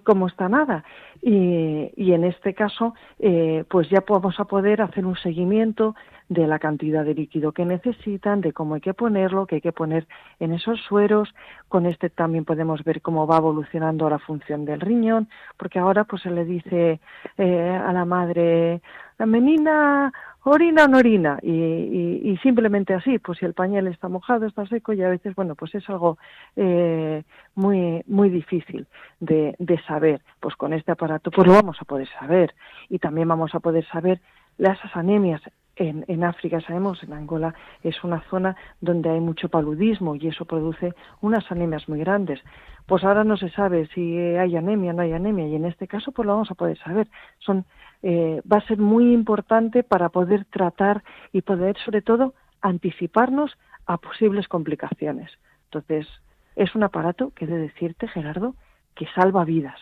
cómo está nada. Y, y en este caso, eh, pues ya vamos a poder hacer un seguimiento de la cantidad de líquido que necesitan, de cómo hay que ponerlo, qué hay que poner en esos sueros. Con este también podemos ver cómo va evolucionando la función del riñón, porque ahora pues se le dice eh, a la madre, la menina orina o no orina y, simplemente así pues si el pañal está mojado está seco y a veces bueno pues es algo eh, muy muy difícil de, de saber pues con este aparato pues lo vamos a poder saber y también vamos a poder saber las anemias en, en, África, sabemos, en Angola es una zona donde hay mucho paludismo y eso produce unas anemias muy grandes. Pues ahora no se sabe si hay anemia o no hay anemia y en este caso pues lo vamos a poder saber. Son eh, va a ser muy importante para poder tratar y poder, sobre todo, anticiparnos a posibles complicaciones. Entonces, es un aparato que he de decirte, Gerardo, que salva vidas.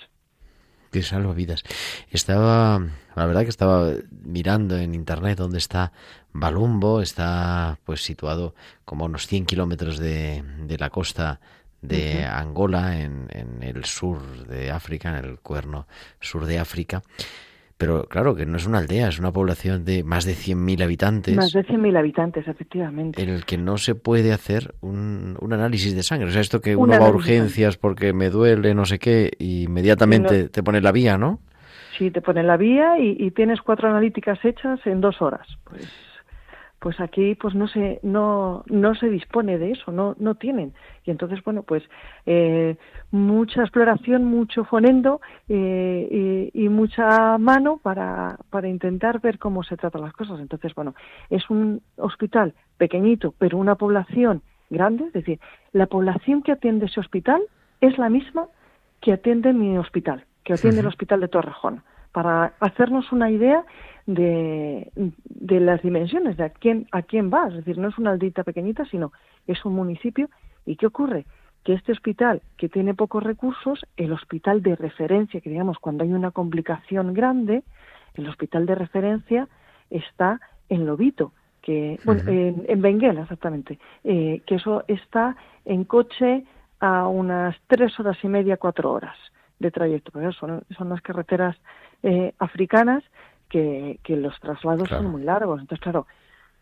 Que salva vidas. Estaba, la verdad que estaba mirando en internet dónde está Balumbo, está pues situado como a unos 100 kilómetros de, de la costa de Angola, en, en el sur de África, en el cuerno sur de África. Pero claro, que no es una aldea, es una población de más de 100.000 habitantes. Más de 100.000 habitantes, efectivamente. En el que no se puede hacer un, un análisis de sangre. O sea, esto que uno va a urgencias porque me duele, no sé qué, y inmediatamente te pone la vía, ¿no? Sí, te pone la vía y, y, tienes cuatro analíticas hechas en dos horas. Pues pues aquí pues no se no no se dispone de eso no no tienen. Y entonces bueno pues eh, mucha exploración mucho fonendo eh, y, mucha mano para para intentar ver cómo se tratan las cosas. Entonces bueno es un hospital pequeñito pero una población grande es decir la población que atiende ese hospital es la misma que atiende mi hospital que atiende el hospital de Torrejón. Para hacernos una idea de, de las dimensiones, de a quién, a quién va. Es decir, no es una aldita pequeñita, sino es un municipio. ¿Y qué ocurre? Que este hospital, que tiene pocos recursos, el hospital de referencia, que digamos, cuando hay una complicación grande, el hospital de referencia está en Lobito, que, bueno, en, en Benguela exactamente, eh, que eso está en coche a unas tres horas y media, cuatro horas de trayecto, porque son, son las carreteras eh, africanas que, que los traslados son muy largos. Entonces, claro,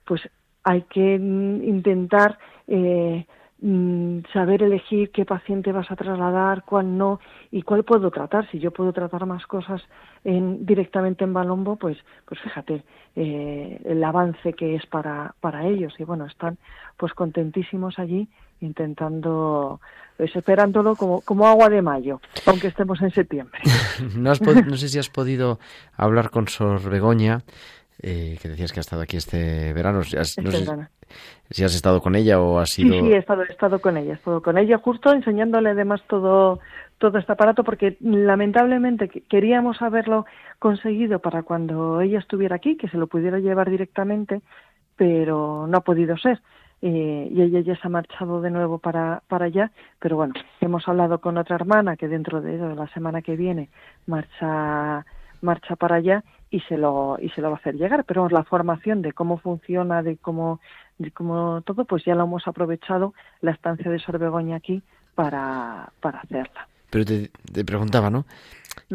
pues hay que mm, intentar eh, mm, saber elegir qué paciente vas a trasladar, cuál no y cuál puedo tratar. Si yo puedo tratar más cosas en, directamente en Balombo, pues, pues fíjate eh, el avance que es para, para ellos. Y bueno, están pues contentísimos allí intentando pues, esperándolo como, como agua de mayo, aunque estemos en septiembre. no, no sé si has podido hablar con Sor Begoña, eh, que decías que ha estado aquí este verano. Este si has estado con ella o has sido... Sí, sí, he estado, he estado con ella, he estado con ella justo enseñándole además todo, todo este aparato porque lamentablemente queríamos haberlo conseguido para cuando ella estuviera aquí, que se lo pudiera llevar directamente, pero no ha podido ser. Eh, y ella ya se ha marchado de nuevo para, para allá, pero bueno, hemos hablado con otra hermana que dentro de la semana que viene marcha marcha para allá y se lo y se lo va a hacer llegar pero la formación de cómo funciona de cómo de cómo todo pues ya lo hemos aprovechado la estancia de Sorbegoña aquí para para hacerla pero te, te preguntaba no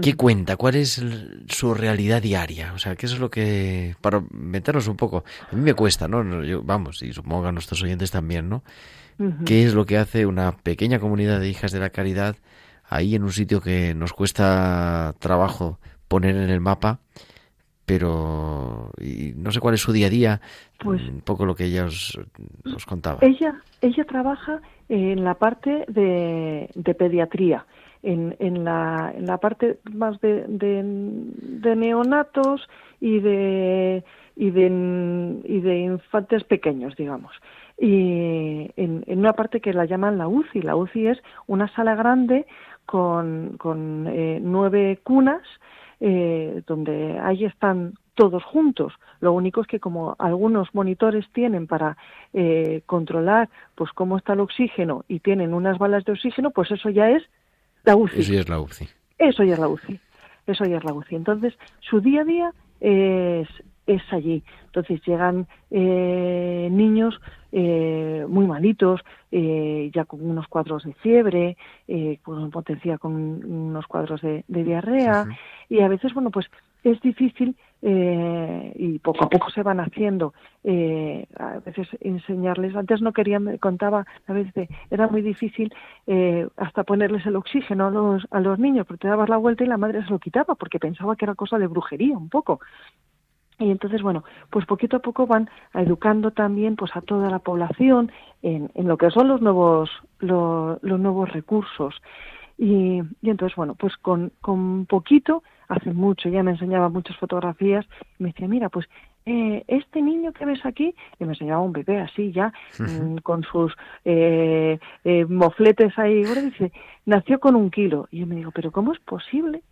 ¿Qué cuenta? ¿Cuál es su realidad diaria? O sea, ¿qué es lo que... Para meternos un poco... A mí me cuesta, ¿no? Yo, vamos, y supongo a nuestros oyentes también, ¿no? ¿Qué es lo que hace una pequeña comunidad de hijas de la caridad ahí en un sitio que nos cuesta trabajo poner en el mapa, pero y no sé cuál es su día a día, pues, un poco lo que ella os, contaba. Ella, ella trabaja en la parte de, de pediatría en, en, la, en la parte más de, de, neonatos y de, y, de, y de infantes pequeños, digamos. Y en, en, una parte que la llaman la UCI. La UCI es una sala grande con, con eh, nueve cunas eh, donde ahí están todos juntos. Lo único es que como algunos monitores tienen para eh, controlar pues cómo está el oxígeno y tienen unas balas de oxígeno, pues eso ya es la UCI. Eso ya es la UCI. Eso ya es la UCI. Eso ya es la UCI. Entonces, su día a día es, es allí. Entonces llegan eh, niños eh, muy malitos, eh, ya con unos cuadros de fiebre, eh, con potencia con unos cuadros de, diarrea, y a veces, bueno, pues es difícil eh, y poco a poco se van haciendo. Eh, a veces enseñarles, antes no querían, me contaba a veces, era muy difícil eh, hasta ponerles el oxígeno a los, a los niños, porque te dabas la vuelta y la madre se lo quitaba porque pensaba que era cosa de brujería un poco. Y entonces, bueno, pues poquito a poco van educando también pues a toda la población en, en lo que son los nuevos, los nuevos recursos. Y, y, entonces, bueno, pues con, con poquito, hace mucho, ya me enseñaba muchas fotografías, y me decía, mira, pues eh, este niño que ves aquí, y me enseñaba un bebé así ya, mm, con sus eh, eh, mofletes ahí, ahora dice, nació con un kilo. Y yo me digo, pero ¿cómo es posible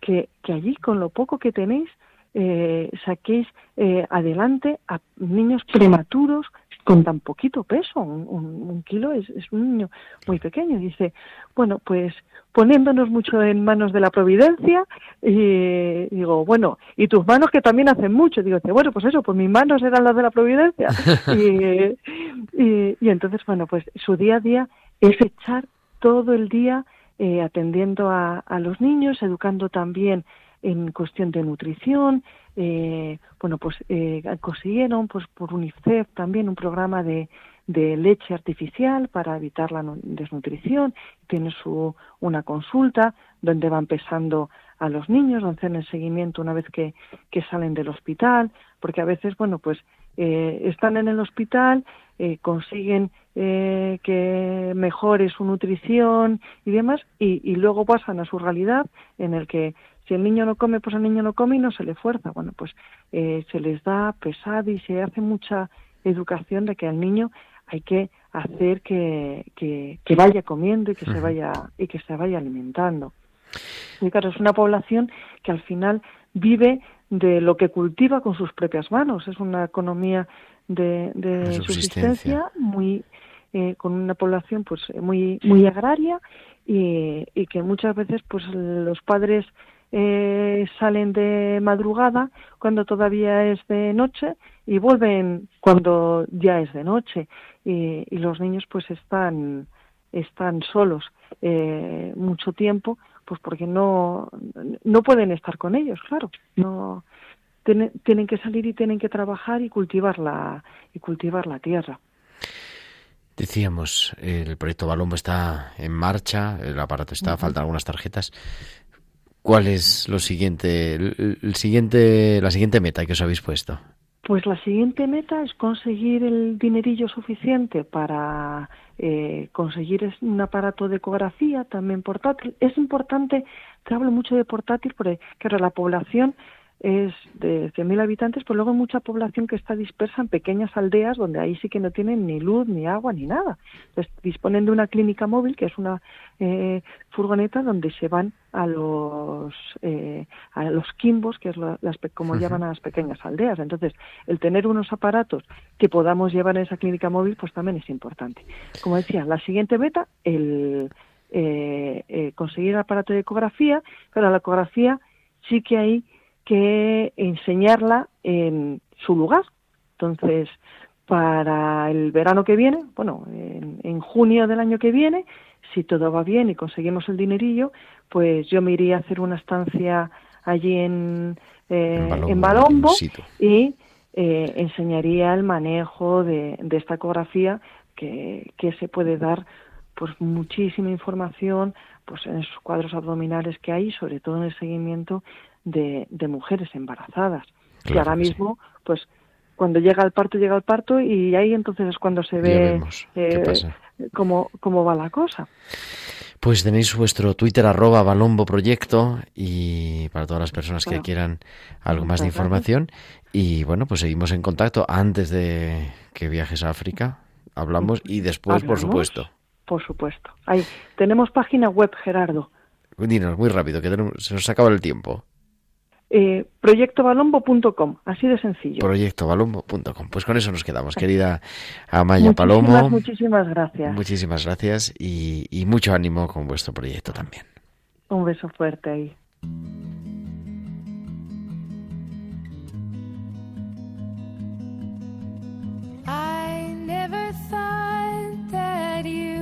que, que allí, con lo poco que tenéis, eh, saquéis eh, adelante a niños prematuros con tan poquito peso, un, kilo es, es, un niño muy pequeño. Dice, bueno, pues poniéndonos mucho en manos de la providencia, y digo, bueno, y tus manos que también hacen mucho. Digo, bueno, pues eso, pues mis manos eran las de la providencia. y, y, entonces, bueno, pues su día a día es echar todo el día eh, atendiendo a, a los niños, educando también en cuestión de nutrición, eh, bueno, pues eh, consiguieron pues por UNICEF también un programa de, de leche artificial para evitar la desnutrición, tiene su una consulta donde van pesando a los niños, donde hacen el seguimiento una vez que, que salen del hospital, porque a veces, bueno, pues eh, están en el hospital, eh, consiguen eh, que mejore su nutrición y demás, y, y, luego pasan a su realidad en el que si el niño no come, pues el niño no come y no se le fuerza. Bueno, pues eh, se les da pesado y se hace mucha educación de que al niño hay que hacer que, que, vaya comiendo y que se vaya y que se vaya alimentando. Y claro, es una población que al final vive de lo que cultiva con sus propias manos. Es una economía de, de subsistencia. muy eh, con una población pues muy muy agraria y, y que muchas veces pues los padres eh, salen de madrugada cuando todavía es de noche y vuelven cuando ya es de noche. Y, y los niños pues están están solos eh, mucho tiempo pues porque no no pueden estar con ellos claro. No tienen, tienen que salir y tienen que trabajar y cultivar la y cultivar la tierra. Decíamos, el proyecto Balombo está en marcha, el aparato está, faltan algunas tarjetas. ¿Cuál es lo siguiente, el, siguiente, la siguiente meta que os habéis puesto? Pues la siguiente meta es conseguir el dinerillo suficiente para eh, conseguir un aparato de ecografía también portátil. Es importante, te hablo mucho de portátil porque claro, la población es de 100.000 habitantes, pues luego hay mucha población que está dispersa en pequeñas aldeas donde ahí sí que no tienen ni luz, ni agua, ni nada. Entonces, disponen de una clínica móvil, que es una eh, furgoneta donde se van a los eh, a los quimbos, que es las, como llaman a las pequeñas aldeas. Entonces, el tener unos aparatos que podamos llevar en esa clínica móvil, pues también es importante. Como decía, la siguiente meta, el eh, conseguir el aparato de ecografía, pero la ecografía sí que hay que enseñarla en su lugar. Entonces, para el verano que viene, bueno, en, junio del año que viene, si todo va bien y conseguimos el dinerillo, pues yo me iría a hacer una estancia allí en, eh, en Balombo, y eh, enseñaría el manejo de, de esta ecografía que, que se puede dar pues muchísima información pues en esos cuadros abdominales que hay, sobre todo en el seguimiento de, de mujeres embarazadas. y ahora mismo, pues cuando llega el parto, llega el parto y ahí entonces es cuando se ve eh, cómo, cómo va la cosa. Pues tenéis vuestro Twitter arroba balombo proyecto y para todas las personas que quieran algo más de información. Y bueno, pues seguimos en contacto antes de que viajes a África. Hablamos y después, por supuesto. Por supuesto. Ahí tenemos página web, Gerardo. Dinos, muy rápido, que se nos acaba el tiempo eh, proyectobalombo.com, así de sencillo. Proyectobalombo.com. Pues con eso nos quedamos, querida Amaya Palomo. Muchísimas gracias. Muchísimas gracias y, y mucho ánimo con vuestro proyecto también. Un beso fuerte ahí. I never thought that you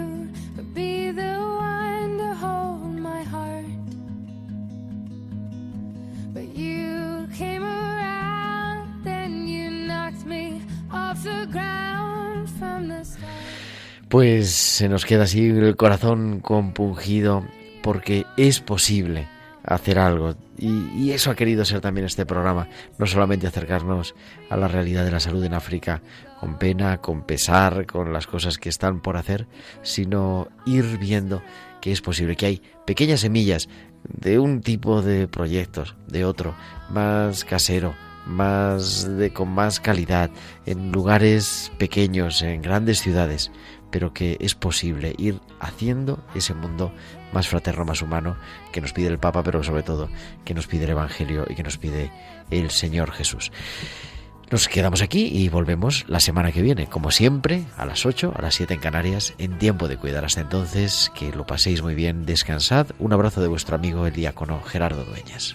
Pues se nos queda así el corazón compungido porque es posible hacer algo. Y, eso ha querido ser también este programa, no solamente acercarnos a la realidad de la salud en África con pena, con pesar, con las cosas que están por hacer, sino ir viendo que es posible, que hay pequeñas semillas de un tipo de proyectos, de otro, más casero, más de con más calidad, en lugares pequeños, en grandes ciudades, pero que es posible ir haciendo ese mundo más fraterno, más humano, que nos pide el Papa, pero sobre todo que nos pide el Evangelio y que nos pide el Señor Jesús. Nos quedamos aquí y volvemos la semana que viene, como siempre, a las 8, a las 7 en Canarias, en tiempo de cuidar. Hasta entonces, que lo paséis muy bien, descansad. Un abrazo de vuestro amigo el diácono Gerardo Dueñas.